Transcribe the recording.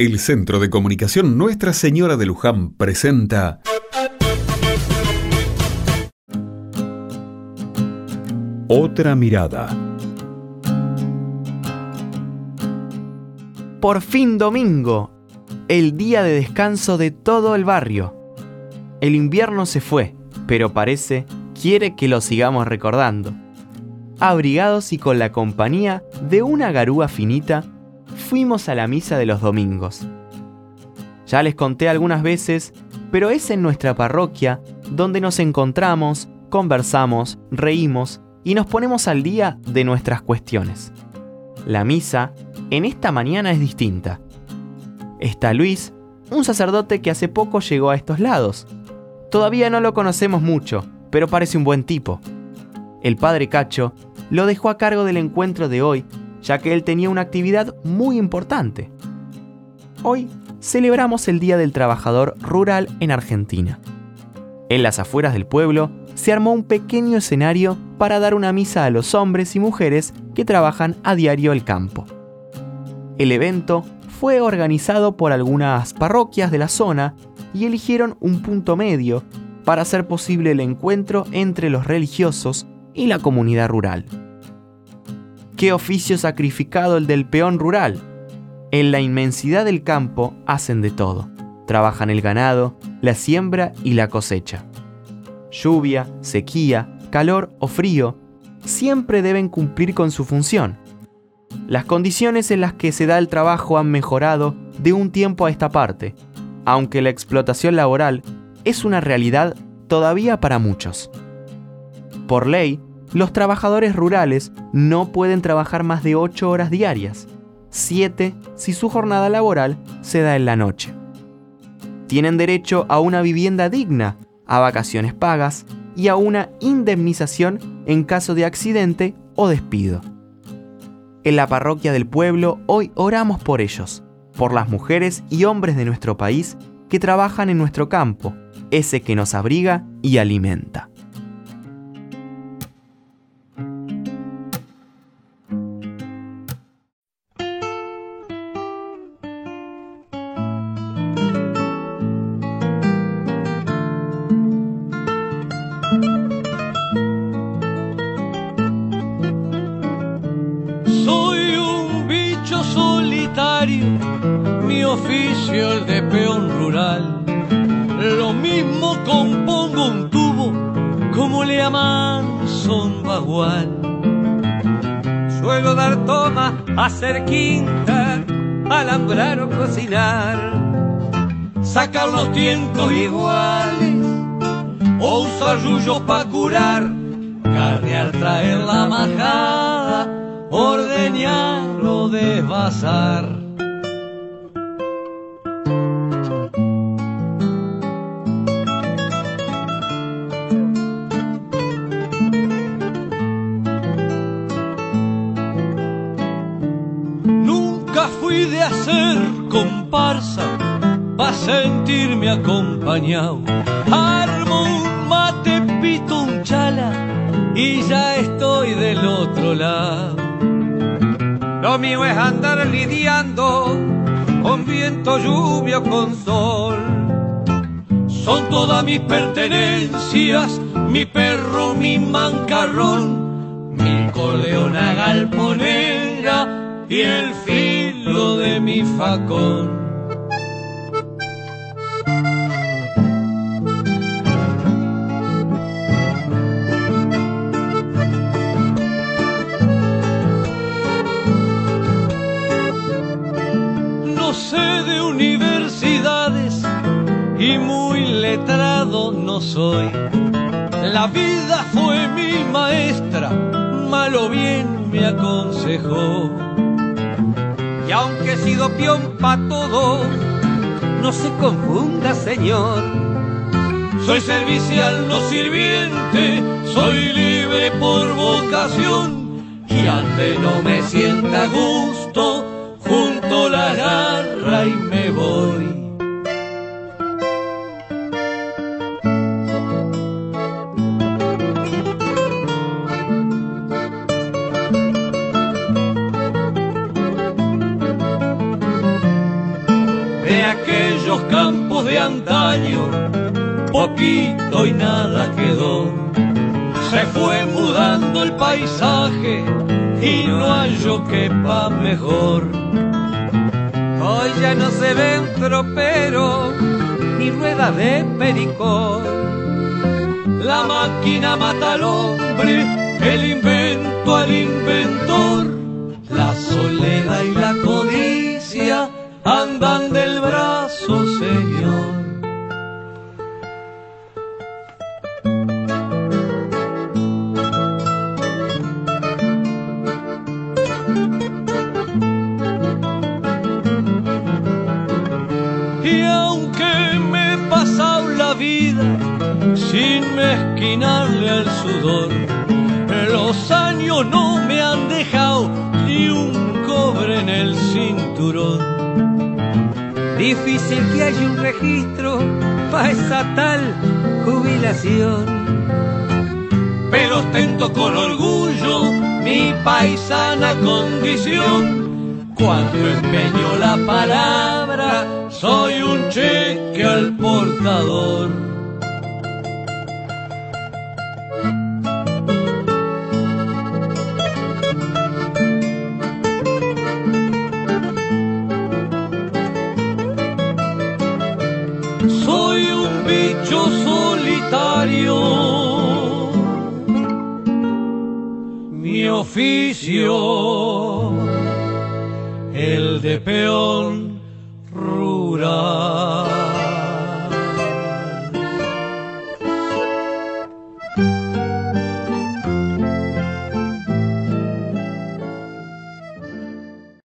El Centro de Comunicación Nuestra Señora de Luján presenta Otra mirada. Por fin domingo, el día de descanso de todo el barrio. El invierno se fue, pero parece quiere que lo sigamos recordando. Abrigados y con la compañía de una garúa finita, fuimos a la misa de los domingos. Ya les conté algunas veces, pero es en nuestra parroquia donde nos encontramos, conversamos, reímos y nos ponemos al día de nuestras cuestiones. La misa en esta mañana es distinta. Está Luis, un sacerdote que hace poco llegó a estos lados. Todavía no lo conocemos mucho, pero parece un buen tipo. El padre Cacho lo dejó a cargo del encuentro de hoy ya que él tenía una actividad muy importante. Hoy celebramos el Día del Trabajador Rural en Argentina. En las afueras del pueblo se armó un pequeño escenario para dar una misa a los hombres y mujeres que trabajan a diario el campo. El evento fue organizado por algunas parroquias de la zona y eligieron un punto medio para hacer posible el encuentro entre los religiosos y la comunidad rural. Qué oficio sacrificado el del peón rural. En la inmensidad del campo hacen de todo. Trabajan el ganado, la siembra y la cosecha. Lluvia, sequía, calor o frío, siempre deben cumplir con su función. Las condiciones en las que se da el trabajo han mejorado de un tiempo a esta parte, aunque la explotación laboral es una realidad todavía para muchos. Por ley, los trabajadores rurales no pueden trabajar más de 8 horas diarias, 7 si su jornada laboral se da en la noche. Tienen derecho a una vivienda digna, a vacaciones pagas y a una indemnización en caso de accidente o despido. En la parroquia del pueblo hoy oramos por ellos, por las mujeres y hombres de nuestro país que trabajan en nuestro campo, ese que nos abriga y alimenta. Oficio el de peón rural. Lo mismo compongo un tubo como le llaman son bagual. Suelo dar toma, hacer quinta, alambrar o cocinar, sacar los tiempos iguales o usar para curar, carnear, traer la majada, ordeñar o desvasar. Hacer comparsa pa' sentirme acompañado. Armo un mate, pito un chala y ya estoy del otro lado. Lo mío es andar lidiando con viento, lluvia, con sol. Son todas mis pertenencias, mi perro, mi mancarrón, mi coleona galponera y el filo No sé de universidades y muy letrado no soy. La vida fue mi maestra, malo bien me aconsejó y aunque he sido peón pa' todo, no se confunda, señor. Soy servicial, no sirviente, soy libre por vocación. Y ante no me sienta gusto, junto la garra y me voy. De aquellos campos de antaño, poquito y nada quedó. Se fue mudando el paisaje y no hallo quepa mejor. Hoy ya no se ven troperos ni ruedas de pericón. La máquina mata al hombre, el invento al inventor. La soledad y la codicia andan del sin mezquinarle al sudor, los años no me han dejado ni un cobre en el cinturón. Difícil que haya un registro para esa tal jubilación. pero ostento con orgullo mi paisana condición. Cuando empeño la palabra, soy un cheque al portador. Soy un bicho solitario. Mi oficio, el de peón.